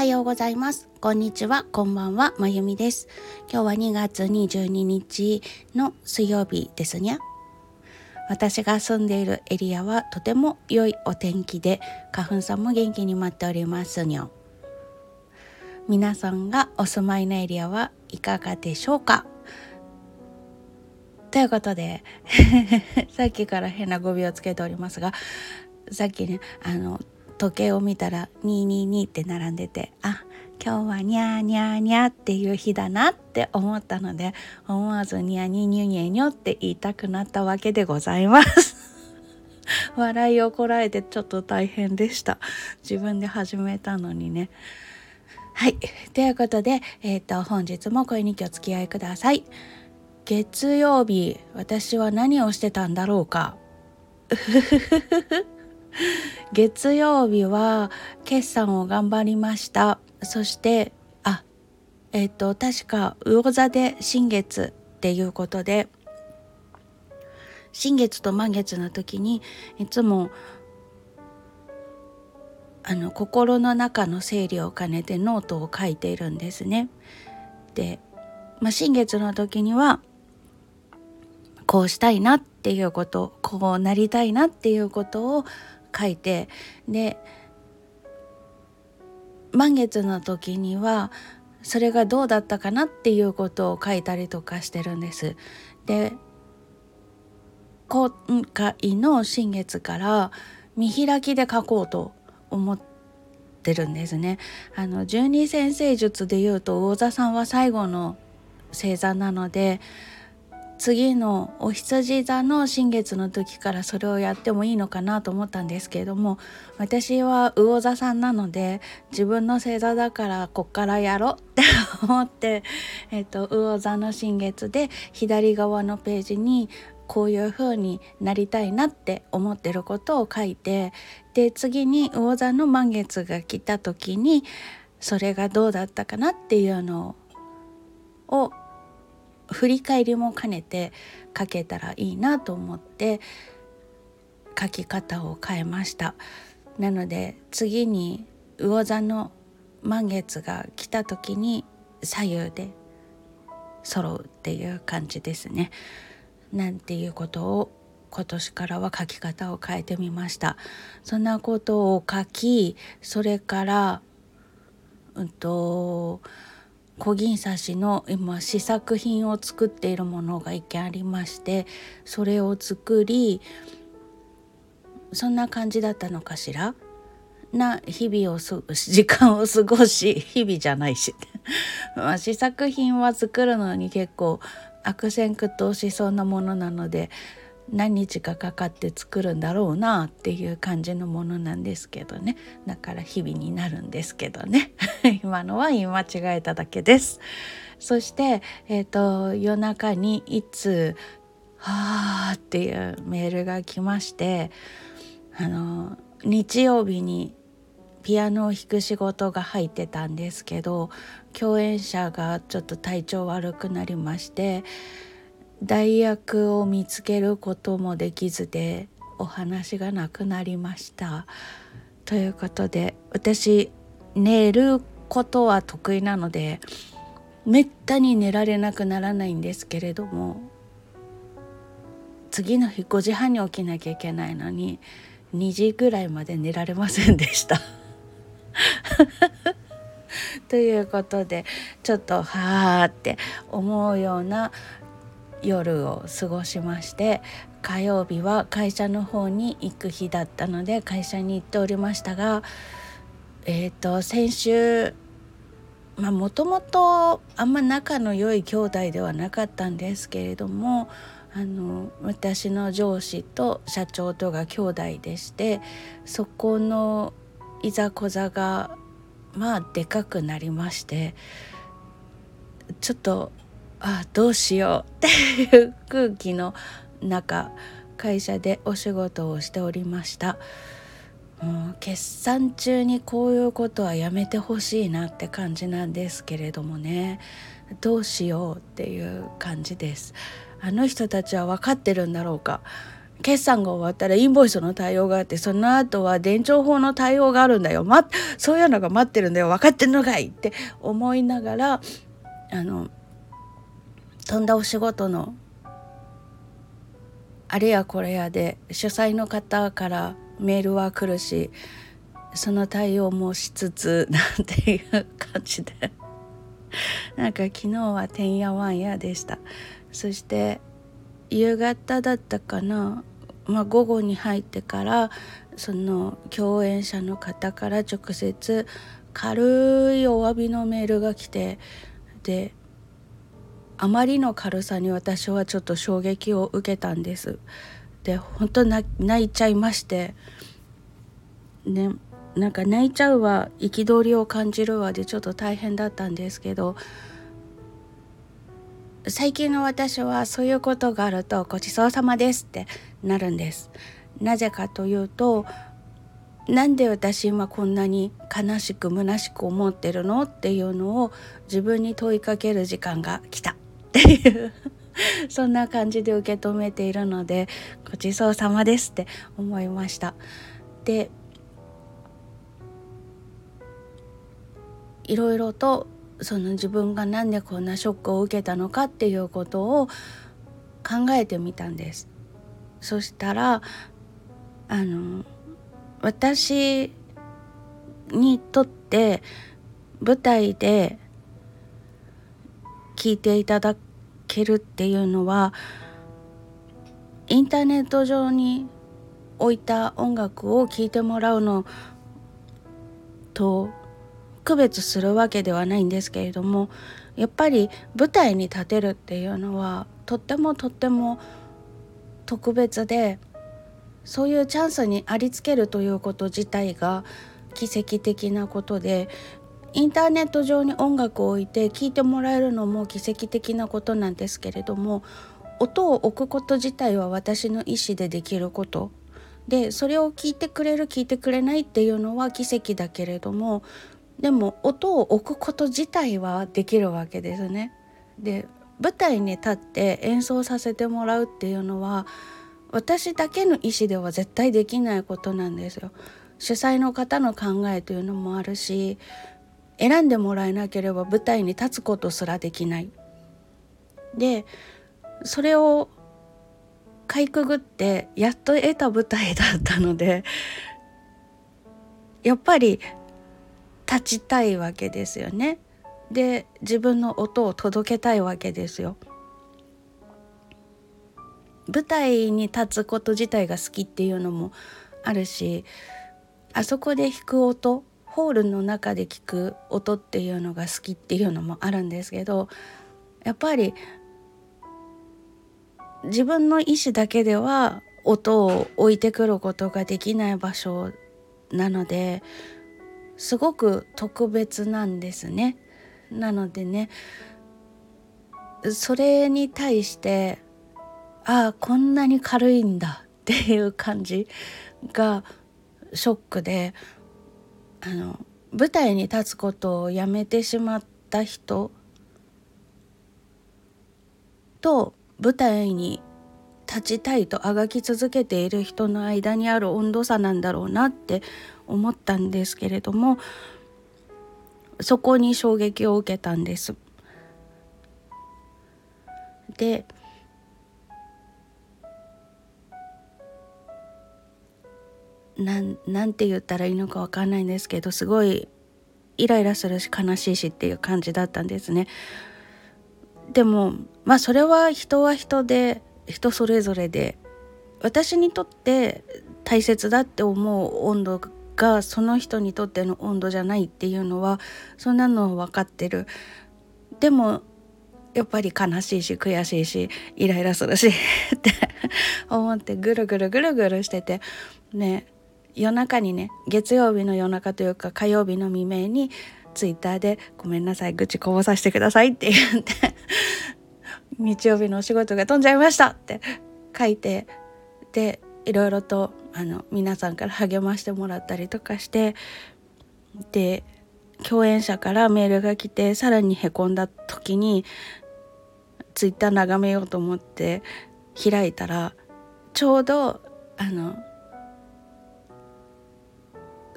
はようございます。こんにちは、こんばんは、まゆみです。今日は2月22日の水曜日ですにゃ。私が住んでいるエリアはとても良いお天気で、花粉さんも元気に待っておりますにょ。皆さんがお住まいのエリアはいかがでしょうか？ということで さっきから変な語尾をつけておりますがさっきねあの時計を見たら222って並んでてあ今日はニャーニャーニャーっていう日だなって思ったので思わずニャニニュニェニョって言いたくなったわけでございます。笑いをこらえてちょっと大変でした。自分で始めたのにね。はい。ということで、えーと、本日も声に気お付き合いください。月曜日私は何をしてたんだろうか。月曜日は決算を頑張りましたそしてあえっ、ー、と確か魚座で新月っていうことで新月と満月の時にいつもあの心の中の整理を兼ねてノートを書いているんですね。で、まあ、新月の時にはこうしたいなっていうことこうなりたいなっていうことを書いてで満月の時にはそれがどうだったかなっていうことを書いたりとかしてるんです。で今回の新月から見開きで書こうと思ってるんですね。あの十二先生術でいうと魚座さんは最後の星座なので次のお羊座の新月の時からそれをやってもいいのかなと思ったんですけれども私は魚座さんなので自分の星座だからこっからやろうって 思って、えっと、魚座の新月で左側のページにこういう風になりたいなって思ってることを書いてで次に魚座の満月が来た時にそれがどうだったかなっていうのを振り返りも兼ねて書けたらいいなと思って書き方を変えました。なので次に魚座の満月が来た時に左右で揃うっていう感じですね。なんていうことを今年からは書き方を変えてみました。そんなことを書きそれからうんと小銀刺しの今試作品を作っているものが一件ありましてそれを作りそんな感じだったのかしら？な日々を 時間を過ごし日々じゃないし。まあ試作品は作るのに結構悪戦苦闘しそうなものなので何日かかかって作るんだろうなっていう感じのものなんですけどね。だから日々になるんですけどね。今のは言い間違えただけです。そして、えーと、夜中にいつ「はあ」っていうメールが来ましてあの日曜日にピアノを弾く仕事が入ってたんですけど共演者がちょっと体調悪くなりまして代役を見つけることもできずでお話がなくなりました。ということで私寝ることは得意なのでめったに寝られなくならないんですけれども次の日5時半に起きなきゃいけないのに2時ぐらいまで寝られませんでした。ということでちょっとはあって思うような夜を過ごしまして火曜日は会社の方に行く日だったので会社に行っておりましたがえっ、ー、と先週まあもともとあんま仲の良い兄弟ではなかったんですけれどもあの私の上司と社長とが兄弟でしてそこのいざこざがまあでかくなりましてちょっとあどうしようっていう空気の中会社でお仕事をしておりました。もう決算中にこういうことはやめてほしいなって感じなんですけれどもね。どうしようっていう感じです。あの人たちは分かってるんだろうか。決算が終わったらインボイスの対応があってその後は伝承法の対応があるんだよ、ま、そういうのが待ってるんだよ。分かってんのかいって思いながらあの飛んだお仕事のあれやこれやで主催の方からメールは来るしその対応もしつつ なんていう感じで。なんか昨日はてんやわんやでした。そして夕方だったかな、まあ、午後に入ってからその共演者の方から直接軽いお詫びのメールが来てであまりの軽さに私はちょっと衝撃を受けたんです。で本当泣いちゃいましてねなんか泣いちゃうは憤りを感じるわでちょっと大変だったんですけど最近の私はそういうことがあるとごちそうさまですってなるんです。なぜかというとなんで私今こんなに悲しく虚しく思ってるのっていうのを自分に問いかける時間が来たっていうそんな感じで受け止めているのでごちそうさまですって思いました。でいろいろとその自分が何でこんなショックを受けたのかっていうことを考えてみたんです。そしたらあの私にとって舞台で聞いていただけるっていうのはインターネット上に置いた音楽を聴いてもらうのと区別するわけではないんですけれどもやっぱり舞台に立てるっていうのはとってもとっても特別でそういうチャンスにありつけるということ自体が奇跡的なことでインターネット上に音楽を置いて聴いてもらえるのも奇跡的なことなんですけれども音を置くこと自体は私の意思でできることでそれを聞いてくれる聞いてくれないっていうのは奇跡だけれどもでも音を置くこと自体はできるわけですね。で舞台に立って演奏させてもらうっていうのは私だけの意思では絶対できないことなんですよ。主催の方の考えというのもあるし選んでもらえなければ舞台に立つことすらできない。でそれをかいくぐってやっと得た舞台だったので やっぱり立ちたいわけですよね。で自分の音を届けたいわけですよ。舞台に立つこと自体が好きっていうのもあるしあそこで弾く音ホールの中で聞く音っていうのが好きっていうのもあるんですけどやっぱり自分の意思だけでは音を置いてくることができない場所なのですごく特別なんですね。なのでねそれに対してああこんなに軽いんだっていう感じがショックであの舞台に立つことをやめてしまった人と舞台に立ちたいとあがき続けている人の間にある温度差なんだろうなって思ったんですけれどもそこに衝撃を受けたんです。でなんなんて言ったらいいのか分かんないんですけどすごいイライラするし悲しいしっていう感じだったんですね。でもまあそれは人は人で人それぞれで私にとって大切だって思う温度がその人にとっての温度じゃないっていうのはそんなの分かってる。でもやっぱり悲しいし悔しいしイライラするし って思ってぐるぐるぐるぐるしててね夜中にね月曜日の夜中というか火曜日の未明にツイッターで「ごめんなさい愚痴こぼさせてください」って言って 日曜日のお仕事が飛んじゃいましたって書いてでいろいろとあの皆さんから励ましてもらったりとかしてで共演者からメールが来てさらにへこんだ時にツイッター眺めようと思って開いたらちょうどあの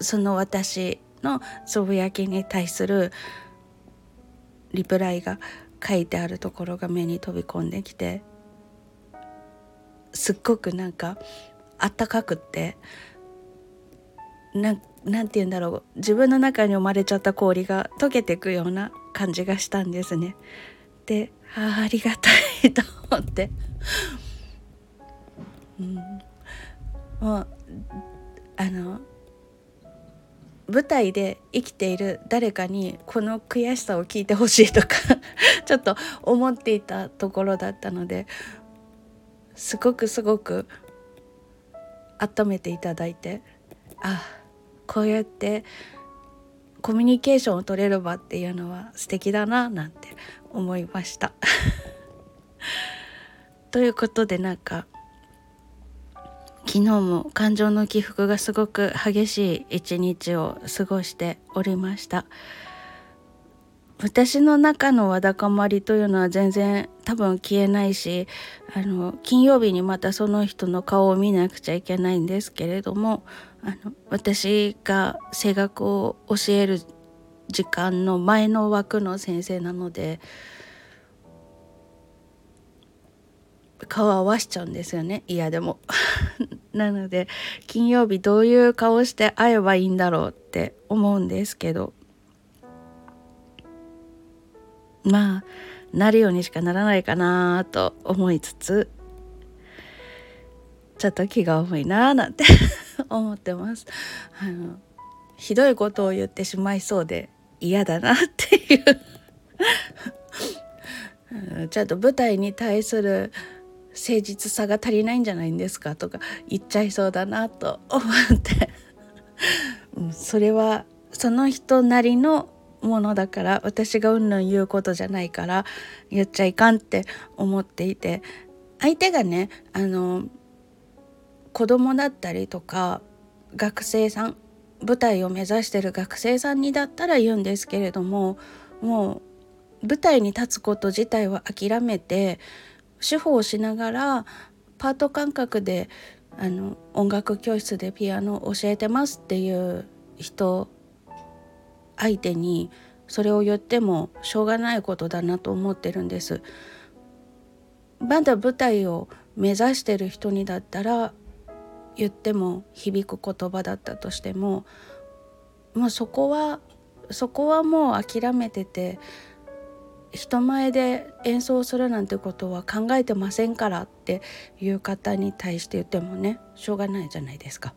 その私のつぶやきに対するリプライが書いてあるところが目に飛び込んできてすっごくなんかあったかくってななんて言うんだろう自分の中に生まれちゃった氷が溶けていくような感じがしたんですね。であありがたいと思って、うん、もうあの舞台で生きている誰かにこの悔しさを聞いてほしいとか ちょっと思っていたところだったのですごくすごく温めていただいてあこうやってコミュニケーションを取れる場っていうのは素敵だななんて思いました。ということでなんか昨日も感情の起伏がすごく激しい一日を過ごしておりました。私の中のわだかまりというのは全然多分消えないしあの金曜日にまたその人の顔を見なくちゃいけないんですけれどもあの私が声楽を教える時間の前の枠の先生なので顔合わしちゃうんですよね。嫌でも。なので金曜日どういう顔して会えばいいんだろうって思うんですけど。まあなるようにしかならないかなと思いつつ。ちょっと気が重いなーなんて。思ってます。あのひどいことを言ってしまいそうで嫌だなっていう。ちょっと舞台に対する誠実さが足りないんじゃないんですかとか言っちゃいそうだなと思って。それはその人なりのものだから私がうんぬん言うことじゃないから言っちゃいかんって思っていて相手がねあの子供だったりとか学生さん舞台を目指してる学生さんにだったら言うんですけれどももう舞台に立つこと自体は諦めて手法をしながらパート感覚であの音楽教室でピアノを教えてますっていう人相手にそれを言ってもしょうがないことだなと思ってるんです。まだ舞台を目指してる人にだったら言っても響く言葉だったとしてももうそこはそこはもう諦めてて人前で演奏するなんてことは考えてませんからっていう方に対して言ってもねしょうがないじゃないですか。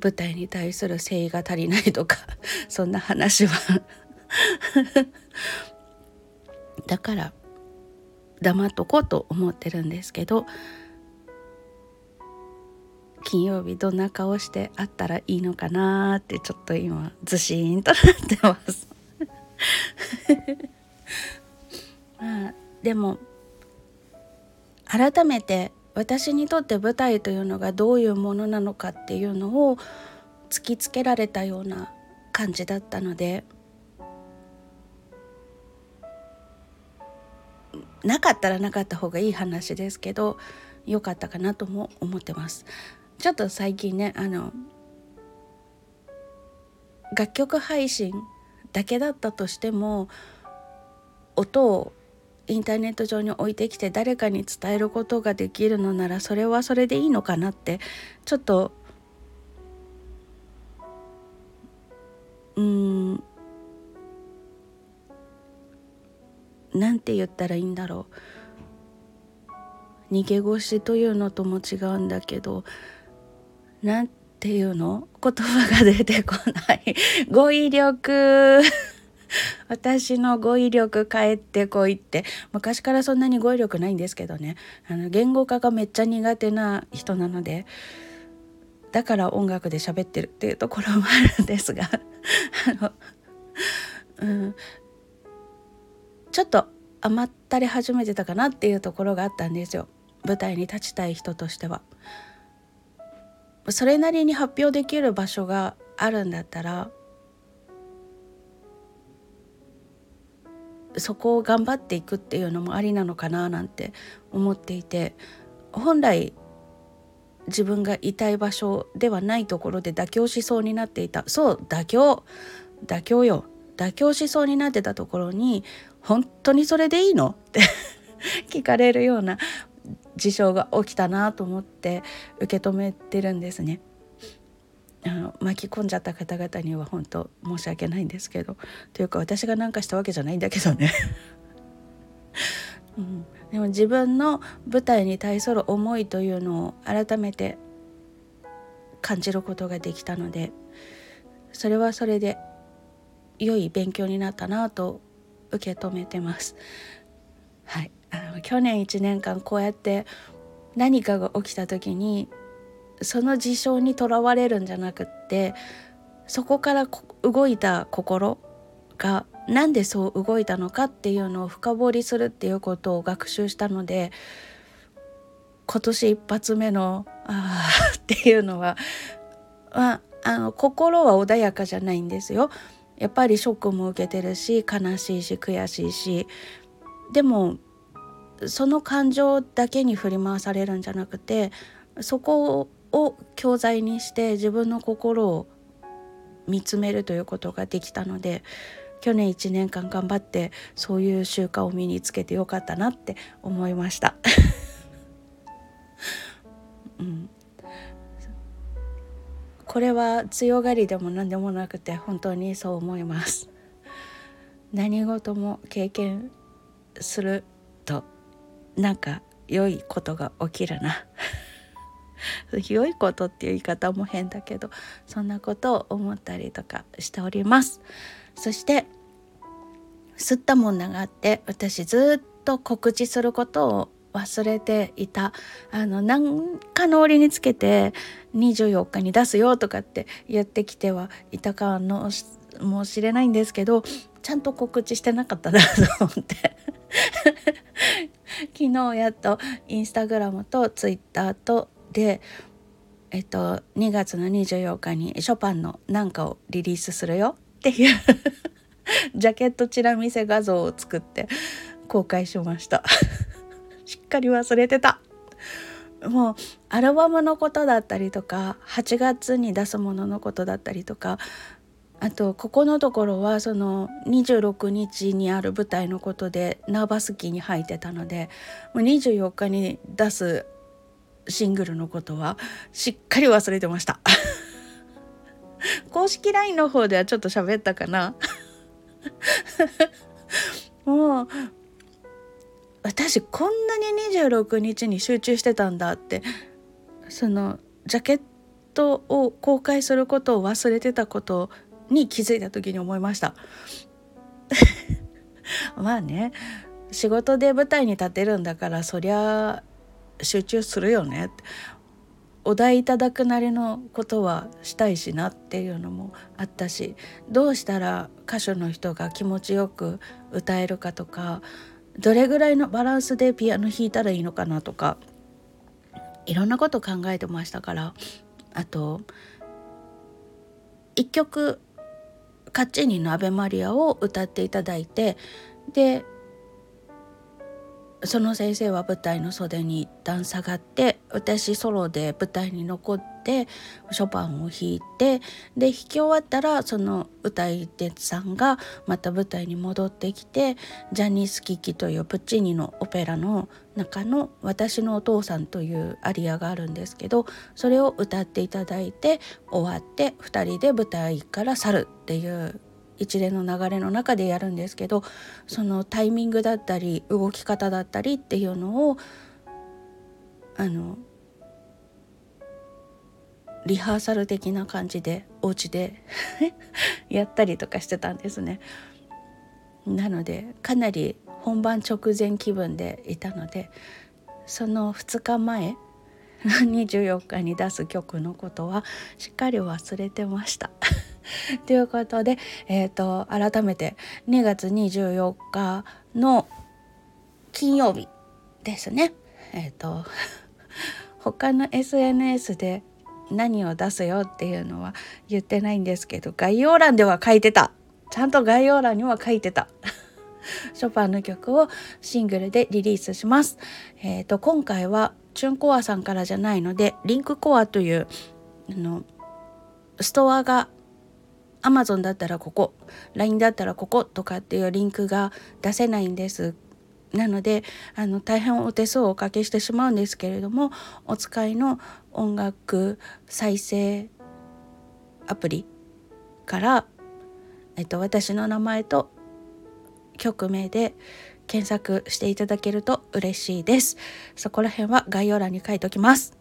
舞台に対する誠意が足りないとか そんな話は だから黙っとこうと思ってるんですけど金曜日どんな顔して会ったらいいのかなってちょっと今ずしーんとなってます まあでも改めて私にとって舞台というのがどういうものなのかっていうのを突きつけられたような感じだったのでなかったらなかった方がいい話ですけど良かったかなとも思ってます。ちょっと最近ねあの楽曲配信だけだったとしても音をインターネット上に置いてきて誰かに伝えることができるのならそれはそれでいいのかなってちょっとうんなんて言ったらいいんだろう。逃げ腰というのとも違うんだけどなんていうの？言葉が出てこない。語彙力。私の語彙力返ってこいって。昔からそんなに語彙力ないんですけどね。あの言語化がめっちゃ苦手な人なので。だから音楽で喋ってるっていうところもあるんですが。あの、うん、ちょっと余ったり始めてたかなっていうところがあったんですよ。舞台に立ちたい人としては。それなりに発表できる場所があるんだったらそこを頑張っていくっていうのもありなのかななんて思っていて本来自分がいたい場所ではないところで妥協しそうになっていたそう妥協妥協よ。妥協しそうになってたところに本当にそれでいいの？って 聞かれるような事象が起きたなと思って受け止めてるんですね。あの巻き込んじゃった方々には本当申し訳ないんですけどというか私が何かしたわけじゃないんだけどね うん、でも自分の舞台に対する思いというのを改めて感じることができたのでそれはそれで良い勉強になったなと受け止めてます。はい、あの去年1年間こうやって何かが起きた時にその事象にとらわれるんじゃなくってそこから動いた心がなんでそう動いたのかっていうのを深掘りするっていうことを学習したので今年一発目の「ああ」っていうのは、まあ、あの心は穏やかじゃないんですよ。やっぱりショックも受けてるし悲しいし悔しいしでもその感情だけに振り回されるんじゃなくてそこを教材にして自分の心を見つめるということができたので去年1年間頑張ってそういう習慣を身につけてよかったなって思いました。うん、これは強がりでも何でもなくて本当にそう思います。何事も経験するなんか良いことが起きるな。良いことっていう言い方も変だけどそんなことを思ったりとかしております。そして吸ったもんだがあって私ずっと告知することを忘れていた。あの何かの折につけて24日に出すよとかって言ってきてはいたかのもしれないんですけどちゃんと告知してなかったなと思って。昨日やっとインスタグラムとツイッターとでえっと2月の24日にショパンのなんかをリリースするよっていう ジャケットチラ見せ画像を作って公開しました。しっかり忘れてた。もうアルバムのことだったりとか8月に出すもののことだったりとかあとここのところはその26日にある舞台のことでナーバスキーに入ってたのでもう24日に出すシングルのことはしっかり忘れてました。公式 LINE の方ではちょっと喋ったかな。もう私こんなに26日に集中してたんだってそのジャケットを公開することを忘れてたことに気づいた時に思いました。まあね仕事で舞台に立てるんだからそりゃ集中するよね。お題いただくなりのことはしたいしなっていうのもあったしどうしたら歌手の人が気持ちよく歌えるかとかどれぐらいのバランスでピアノ弾いたらいいのかなとかいろんなこと考えてましたからあと一曲カッチーニの「アベマリア」を歌っていただいてでその先生は舞台の袖に一旦下がって私ソロで舞台に残ってショパンを弾いてで弾き終わったらその歌い手さんがまた舞台に戻ってきてジャニス・キキというプッチーニのオペラの中の「私のお父さん」というアリアがあるんですけどそれを歌っていただいて終わって2人で舞台から去るっていう一連の流れの中でやるんですけどそのタイミングだったり動き方だったりっていうのをあのリハーサル的な感じでお家で やったりとかしてたんですね。なのでかなり本番直前気分でいたのでその2日前 24日に出す曲のことはしっかり忘れてました ということで、えーと、改めて2月24日の金曜日ですね。えっ、ー、と他の SNS で何を出すよっていうのは言ってないんですけど概要欄では書いてたちゃんと概要欄には書いてた ショパンの曲をシングルでリリースします。えーと今回はチュンコアさんからじゃないのでリンクコアというあのストアが Amazon だったらここ LINE だったらこことかっていうリンクが出せないんです。なのであの大変お手数をおかけしてしまうんですけれどもお使いの音楽再生アプリから、えっと、私の名前と曲名で検索していただけると嬉しいです。そこら辺は概要欄に書いておきます。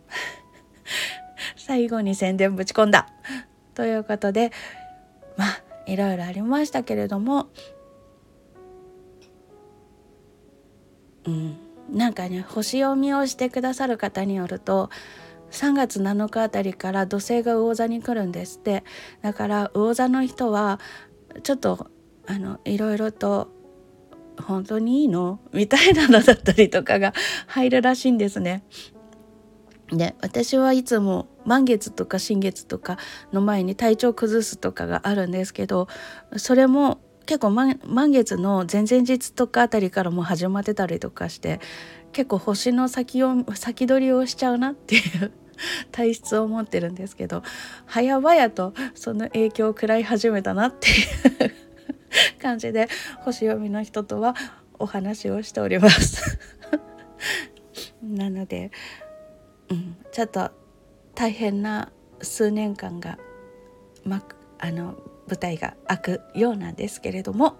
最後に宣伝ぶち込んだ。ということでまあいろいろありましたけれども。うん。なんかね星読みをしてくださる方によると3月7日あたりから土星が魚座に来るんですって。だから魚座の人はちょっとあのいろいろと本当にいいの？みたいなのだったりとかが入るらしいんですね。で私はいつも満月とか新月とかの前に体調崩すとかがあるんですけどそれも結構満月の前々日とかあたりからも始まってたりとかして結構星の先を先取りをしちゃうなっていう体質を持ってるんですけど早々とその影響を食らい始めたなっていう感じで星読みの人とはお話をしております。なので、うん、ちょっと大変な数年間が、ま、あの舞台が開くようなんですけれども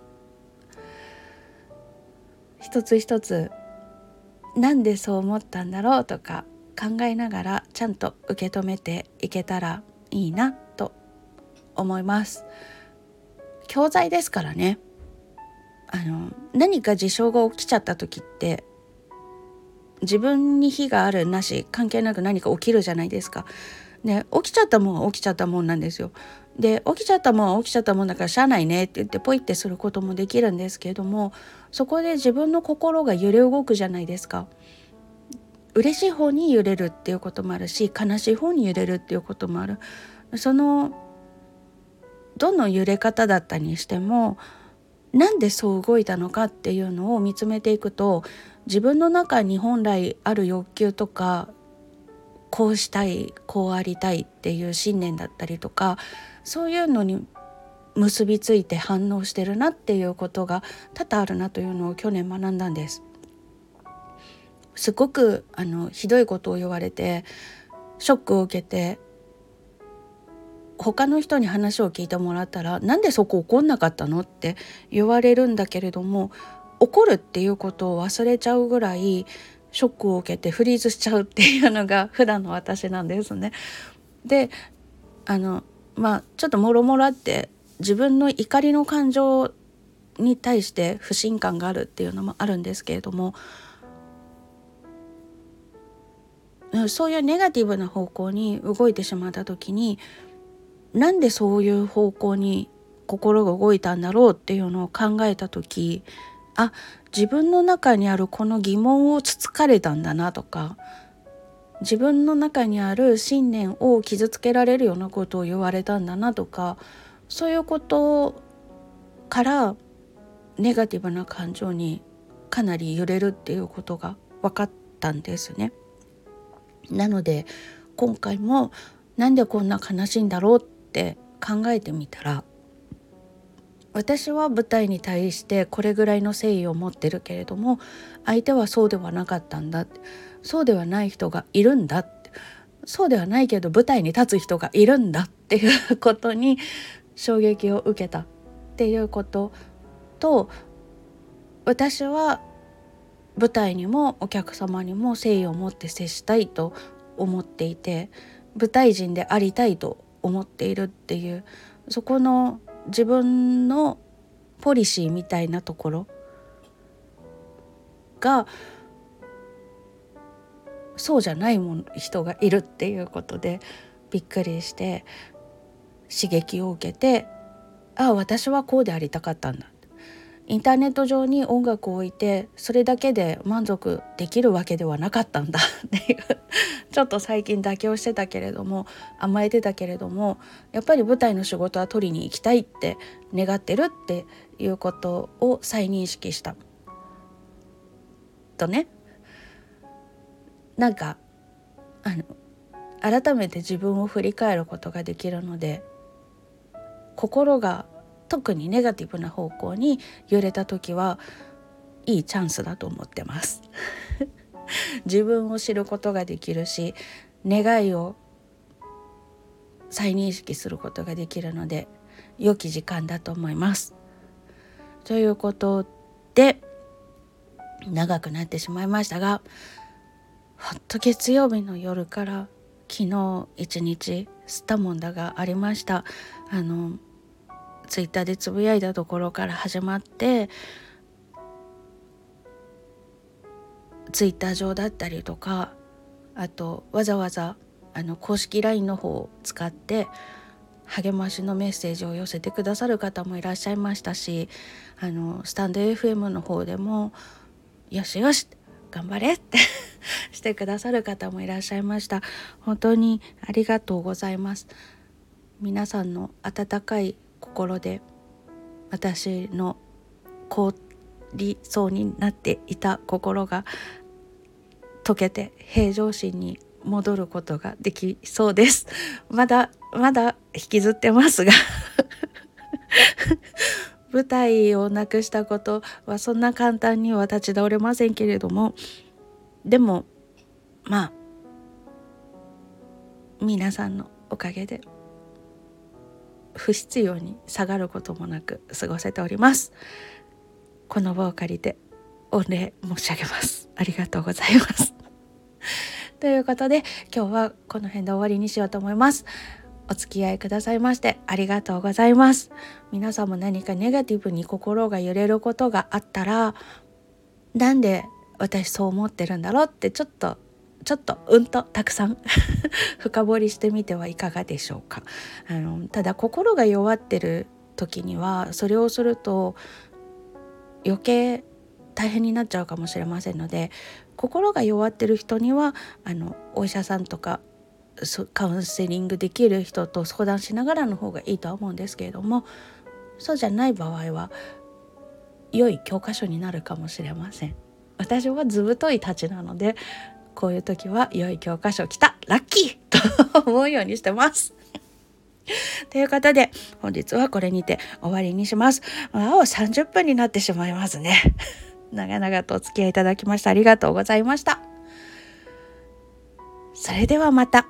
一つ一つなんでそう思ったんだろうとか考えながらちゃんと受け止めていけたらいいなと思います。教材ですからねあの何か事象が起きちゃった時って自分に非があるなし関係なく何か起きるじゃないですか。で起きちゃったもんは起きちゃったもんなんですよ。で起きちゃったもんは起きちゃったもんだからしゃあないねって言ってポイってすることもできるんですけれどもそこで自分の心が揺れ動くじゃないですか。嬉しい方に揺れるっていうこともあるし悲しい方に揺れるっていうこともある。そのどの揺れ方だったにしてもなんでそう動いたのかっていうのを見つめていくと自分の中に本来ある欲求とかこうしたいこうありたいっていう信念だったりとかそういうのに結びついて反応してるなっていうことが多々あるなというのを去年学んだんです。すごくあのひどいことを言われてショックを受けて他の人に話を聞いてもらったら「なんでそこ怒んなかったの?」って言われるんだけれども怒るっていうことを忘れちゃうぐらいショックを受けてフリーズしちゃうっていうのが 普段の私なんですね。であのまあちょっともろもろあって自分の怒りの感情に対して不信感があるっていうのもあるんですけれどもそういうネガティブな方向に動いてしまった時になんでそういう方向に心が動いたんだろうっていうのを考えた時あ自分の中にあるこの疑問をつつかれたんだなとか自分の中にある信念を傷つけられるようなことを言われたんだなとかそういうことからネガティブな感情にかなり揺れるっていうことが分かったんですね。なので今回もなんでこんな悲しいんだろうって考えてみたら私は舞台に対してこれぐらいの誠意を持ってるけれども相手はそうではなかったんだ。そうではない人がいるんだそうではないけど舞台に立つ人がいるんだっていうことに衝撃を受けたっていうことと私は舞台にもお客様にも誠意を持って接したいと思っていて舞台人でありたいと思っているっていうそこの自分のポリシーみたいなところがそうじゃないも人がいるっていうことでびっくりして刺激を受けてああ私はこうでありたかったんだ。インターネット上に音楽を置いてそれだけで満足できるわけではなかったんだ っていうちょっと最近妥協してたけれども甘えてたけれどもやっぱり舞台の仕事は取りに行きたいって願ってるっていうことを再認識した。とねなんかあの改めて自分を振り返ることができるので心が特にネガティブな方向に揺れた時はいいチャンスだと思ってます 自分を知ることができるし願いを再認識することができるので良き時間だと思います。ということで長くなってしまいましたがほっと月曜日の夜から昨日一日スタモンダがありましたあのツイッターでつぶやいたところから始まってツイッター上だったりとかあとわざわざあの公式 LINE の方を使って励ましのメッセージを寄せてくださる方もいらっしゃいましたしあのスタンド FM の方でも「よしよし頑張れ」って してくださる方もいらっしゃいました。本当にありがとうございます。皆さんの温かい心で私の凍りそうになっていた心が溶けて平常心に戻ることができそうです。まだまだ引きずってますが。舞台をなくしたことはそんな簡単には立ち直れませんけれども。でもまあ皆さんのおかげで不必要に下がることもなく過ごせております。この場を借りて御礼申し上げます。ありがとうございます。ということで今日はこの辺で終わりにしようと思います。お付き合いくださいましてありがとうございます。皆さんも何かネガティブに心が揺れることがあったらなんで私そう思ってるんだろうってちょっとちょっとうんとたくさん 深掘りしてみてはいかがでしょうか。あのただ心が弱ってる時にはそれをすると余計大変になっちゃうかもしれませんので心が弱ってる人にはあのお医者さんとかカウンセリングできる人と相談しながらの方がいいとは思うんですけれどもそうじゃない場合は良い教科書になるかもしれません。私は図太いたちなのでこういう時は良い教科書来た。ラッキーと思うようにしてます。ということで本日はこれにて終わりにします。あお30分になってしまいますね。長々とお付き合いいただきましてありがとうございました。それではまた。